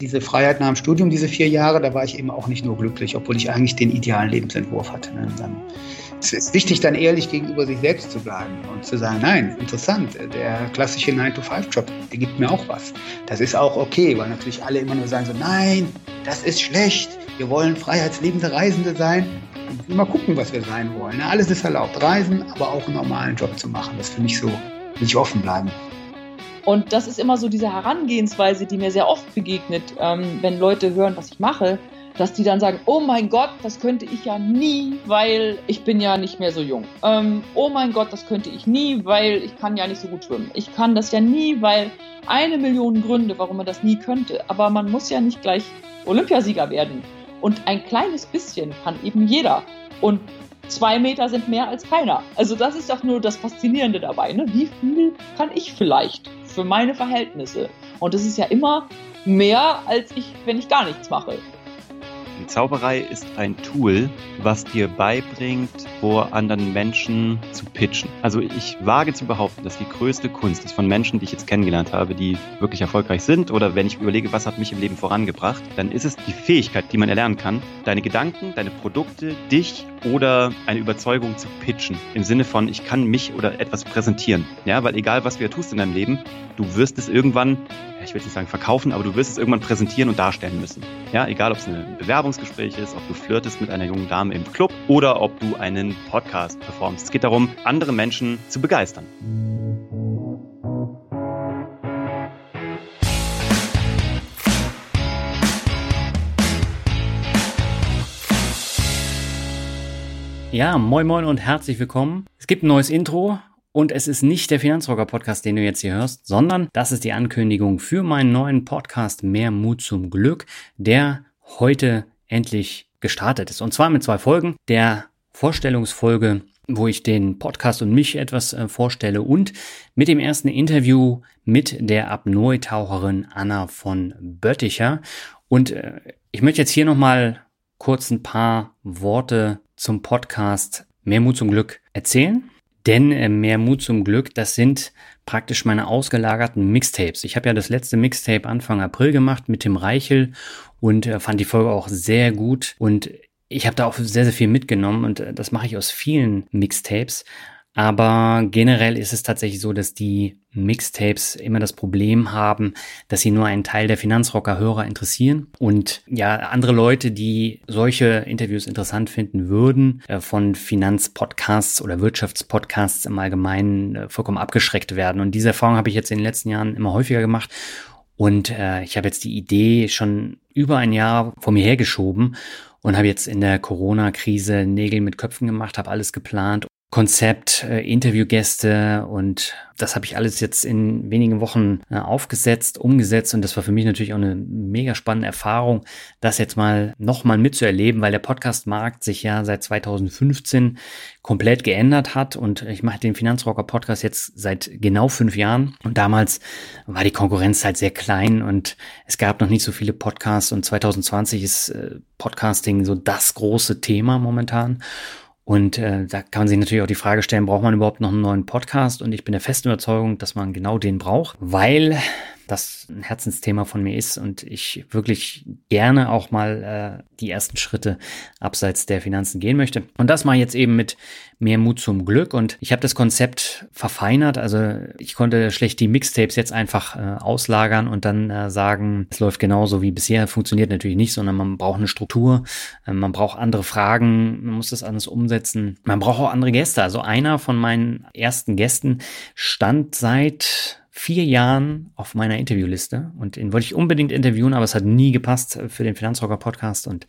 Diese Freiheit nach dem Studium, diese vier Jahre, da war ich eben auch nicht nur glücklich, obwohl ich eigentlich den idealen Lebensentwurf hatte. Ne? Dann es ist wichtig, dann ehrlich gegenüber sich selbst zu bleiben und zu sagen, nein, interessant, der klassische 9-to-5-Job, der gibt mir auch was. Das ist auch okay, weil natürlich alle immer nur sagen so, nein, das ist schlecht, wir wollen freiheitsliebende Reisende sein. Mal gucken, was wir sein wollen. Alles ist erlaubt, reisen, aber auch einen normalen Job zu machen. Das für mich so, ich offen bleiben. Und das ist immer so diese Herangehensweise, die mir sehr oft begegnet, ähm, wenn Leute hören, was ich mache dass die dann sagen, oh mein Gott, das könnte ich ja nie, weil ich bin ja nicht mehr so jung. Ähm, oh mein Gott, das könnte ich nie, weil ich kann ja nicht so gut schwimmen. Ich kann das ja nie, weil eine Million Gründe, warum man das nie könnte. Aber man muss ja nicht gleich Olympiasieger werden. Und ein kleines bisschen kann eben jeder. Und zwei Meter sind mehr als keiner. Also das ist doch nur das Faszinierende dabei. Ne? Wie viel kann ich vielleicht für meine Verhältnisse? Und das ist ja immer mehr, als ich, wenn ich gar nichts mache. Die Zauberei ist ein Tool, was dir beibringt, vor anderen Menschen zu pitchen. Also ich wage zu behaupten, dass die größte Kunst ist von Menschen, die ich jetzt kennengelernt habe, die wirklich erfolgreich sind oder wenn ich überlege, was hat mich im Leben vorangebracht, dann ist es die Fähigkeit, die man erlernen kann, deine Gedanken, deine Produkte, dich oder eine Überzeugung zu pitchen. Im Sinne von, ich kann mich oder etwas präsentieren. Ja, weil egal was du ja tust in deinem Leben, du wirst es irgendwann ich will nicht sagen verkaufen, aber du wirst es irgendwann präsentieren und darstellen müssen. Ja, egal ob es ein Bewerbungsgespräch ist, ob du flirtest mit einer jungen Dame im Club oder ob du einen Podcast performst. Es geht darum, andere Menschen zu begeistern. Ja, moin moin und herzlich willkommen. Es gibt ein neues Intro und es ist nicht der Finanzrocker Podcast, den du jetzt hier hörst, sondern das ist die Ankündigung für meinen neuen Podcast Mehr Mut zum Glück, der heute endlich gestartet ist. Und zwar mit zwei Folgen. Der Vorstellungsfolge, wo ich den Podcast und mich etwas äh, vorstelle und mit dem ersten Interview mit der Apnoe-Taucherin Anna von Bötticher. Und äh, ich möchte jetzt hier nochmal kurz ein paar Worte zum Podcast Mehr Mut zum Glück erzählen. Denn äh, mehr Mut zum Glück, das sind praktisch meine ausgelagerten Mixtapes. Ich habe ja das letzte Mixtape Anfang April gemacht mit Tim Reichel und äh, fand die Folge auch sehr gut. Und ich habe da auch sehr, sehr viel mitgenommen und äh, das mache ich aus vielen Mixtapes. Aber generell ist es tatsächlich so, dass die Mixtapes immer das Problem haben, dass sie nur einen Teil der Finanzrocker-Hörer interessieren und ja, andere Leute, die solche Interviews interessant finden würden, äh, von Finanzpodcasts oder Wirtschaftspodcasts im Allgemeinen äh, vollkommen abgeschreckt werden. Und diese Erfahrung habe ich jetzt in den letzten Jahren immer häufiger gemacht. Und äh, ich habe jetzt die Idee schon über ein Jahr vor mir hergeschoben und habe jetzt in der Corona-Krise Nägel mit Köpfen gemacht, habe alles geplant Konzept, äh, Interviewgäste und das habe ich alles jetzt in wenigen Wochen äh, aufgesetzt, umgesetzt und das war für mich natürlich auch eine mega spannende Erfahrung, das jetzt mal nochmal mitzuerleben, weil der Podcast-Markt sich ja seit 2015 komplett geändert hat und ich mache den Finanzrocker Podcast jetzt seit genau fünf Jahren und damals war die Konkurrenz halt sehr klein und es gab noch nicht so viele Podcasts und 2020 ist äh, Podcasting so das große Thema momentan und äh, da kann man sich natürlich auch die Frage stellen, braucht man überhaupt noch einen neuen Podcast? Und ich bin der festen Überzeugung, dass man genau den braucht, weil das ein Herzensthema von mir ist und ich wirklich gerne auch mal äh, die ersten Schritte abseits der Finanzen gehen möchte. Und das ich jetzt eben mit mehr Mut zum Glück und ich habe das Konzept verfeinert. Also ich konnte schlecht die Mixtapes jetzt einfach äh, auslagern und dann äh, sagen, es läuft genauso wie bisher. Funktioniert natürlich nicht, sondern man braucht eine Struktur, äh, man braucht andere Fragen, man muss das alles umsetzen. Man braucht auch andere Gäste. Also einer von meinen ersten Gästen stand seit vier Jahren auf meiner Interviewliste und den wollte ich unbedingt interviewen, aber es hat nie gepasst für den Finanzrocker Podcast und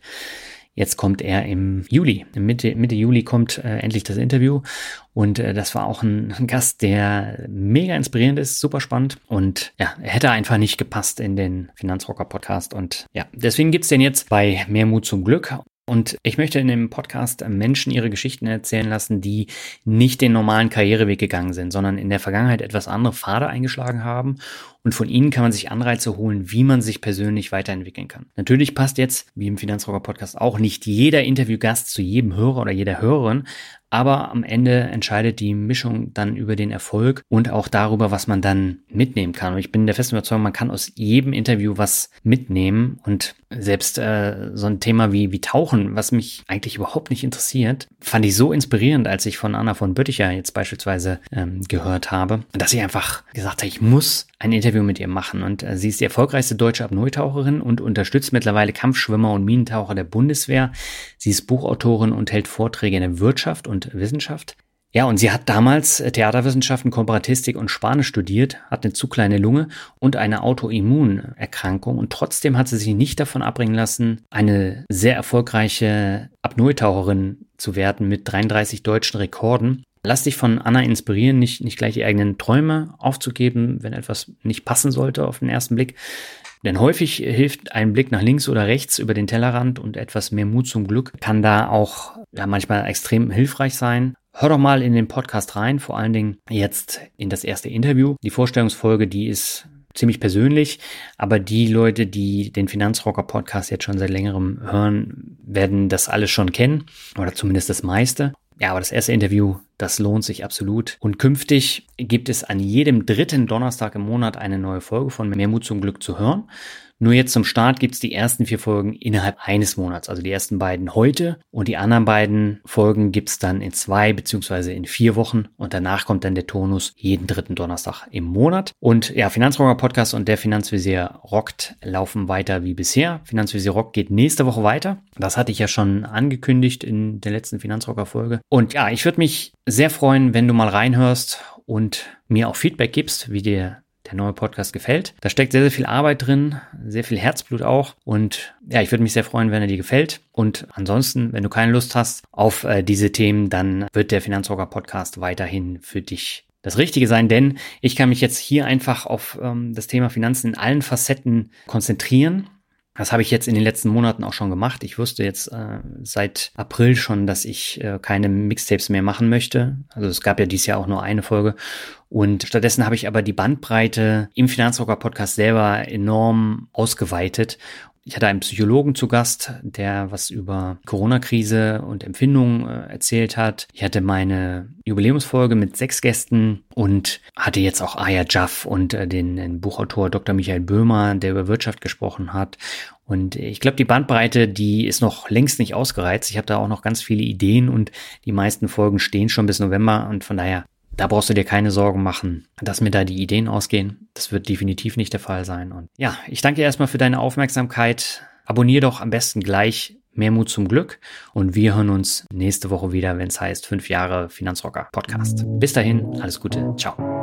jetzt kommt er im Juli. Mitte, Mitte Juli kommt äh, endlich das Interview. Und äh, das war auch ein, Gast, der mega inspirierend ist, super spannend. Und ja, er hätte einfach nicht gepasst in den Finanzrocker Podcast. Und ja, deswegen gibt's den jetzt bei Mehr Mut zum Glück. Und ich möchte in dem Podcast Menschen ihre Geschichten erzählen lassen, die nicht den normalen Karriereweg gegangen sind, sondern in der Vergangenheit etwas andere Pfade eingeschlagen haben. Und von ihnen kann man sich Anreize holen, wie man sich persönlich weiterentwickeln kann. Natürlich passt jetzt, wie im Finanzrocker Podcast, auch nicht jeder Interviewgast zu jedem Hörer oder jeder Hörerin, aber am Ende entscheidet die Mischung dann über den Erfolg und auch darüber, was man dann mitnehmen kann. Und ich bin der festen Überzeugung, man kann aus jedem Interview was mitnehmen. Und selbst äh, so ein Thema wie, wie Tauchen, was mich eigentlich überhaupt nicht interessiert, fand ich so inspirierend, als ich von Anna von Bötticher jetzt beispielsweise ähm, gehört habe, dass ich einfach gesagt habe, ich muss ein Interview mit ihr machen. Und äh, sie ist die erfolgreichste deutsche Apnoe-Taucherin und unterstützt mittlerweile Kampfschwimmer und Minentaucher der Bundeswehr. Sie ist Buchautorin und hält Vorträge in der Wirtschaft und Wissenschaft. Ja, und sie hat damals Theaterwissenschaften, Komparatistik und Spanisch studiert, hat eine zu kleine Lunge und eine Autoimmunerkrankung und trotzdem hat sie sich nicht davon abbringen lassen, eine sehr erfolgreiche Apnoe-Taucherin zu werden mit 33 deutschen Rekorden. Lass dich von Anna inspirieren, nicht, nicht gleich die eigenen Träume aufzugeben, wenn etwas nicht passen sollte auf den ersten Blick. Denn häufig hilft ein Blick nach links oder rechts über den Tellerrand und etwas mehr Mut zum Glück kann da auch ja, manchmal extrem hilfreich sein. Hör doch mal in den Podcast rein, vor allen Dingen jetzt in das erste Interview. Die Vorstellungsfolge, die ist ziemlich persönlich, aber die Leute, die den Finanzrocker Podcast jetzt schon seit längerem hören, werden das alles schon kennen oder zumindest das meiste. Ja, aber das erste Interview, das lohnt sich absolut. Und künftig gibt es an jedem dritten Donnerstag im Monat eine neue Folge von Mehr Mut zum Glück zu hören. Nur jetzt zum Start gibt's die ersten vier Folgen innerhalb eines Monats. Also die ersten beiden heute und die anderen beiden Folgen gibt's dann in zwei beziehungsweise in vier Wochen. Und danach kommt dann der Tonus jeden dritten Donnerstag im Monat. Und ja, Finanzrocker Podcast und der Finanzvisier rockt laufen weiter wie bisher. Finanzvisier Rock geht nächste Woche weiter. Das hatte ich ja schon angekündigt in der letzten Finanzrocker Folge. Und ja, ich würde mich sehr freuen, wenn du mal reinhörst und mir auch Feedback gibst, wie dir der neue Podcast gefällt. Da steckt sehr, sehr viel Arbeit drin, sehr viel Herzblut auch. Und ja, ich würde mich sehr freuen, wenn er dir gefällt. Und ansonsten, wenn du keine Lust hast auf äh, diese Themen, dann wird der Finanzrocker Podcast weiterhin für dich das Richtige sein, denn ich kann mich jetzt hier einfach auf ähm, das Thema Finanzen in allen Facetten konzentrieren das habe ich jetzt in den letzten Monaten auch schon gemacht. Ich wusste jetzt äh, seit April schon, dass ich äh, keine Mixtapes mehr machen möchte. Also es gab ja dieses Jahr auch nur eine Folge. Und stattdessen habe ich aber die Bandbreite im Finanzrocker Podcast selber enorm ausgeweitet ich hatte einen Psychologen zu Gast, der was über Corona-Krise und Empfindungen äh, erzählt hat. Ich hatte meine Jubiläumsfolge mit sechs Gästen und hatte jetzt auch Aya Jaff und äh, den, den Buchautor Dr. Michael Böhmer, der über Wirtschaft gesprochen hat. Und ich glaube, die Bandbreite, die ist noch längst nicht ausgereizt. Ich habe da auch noch ganz viele Ideen und die meisten Folgen stehen schon bis November und von daher da brauchst du dir keine Sorgen machen, dass mir da die Ideen ausgehen. Das wird definitiv nicht der Fall sein. Und ja, ich danke erstmal für deine Aufmerksamkeit. Abonnier doch am besten gleich Mehr Mut zum Glück und wir hören uns nächste Woche wieder, wenn es heißt 5 Jahre Finanzrocker Podcast. Bis dahin, alles Gute, ciao.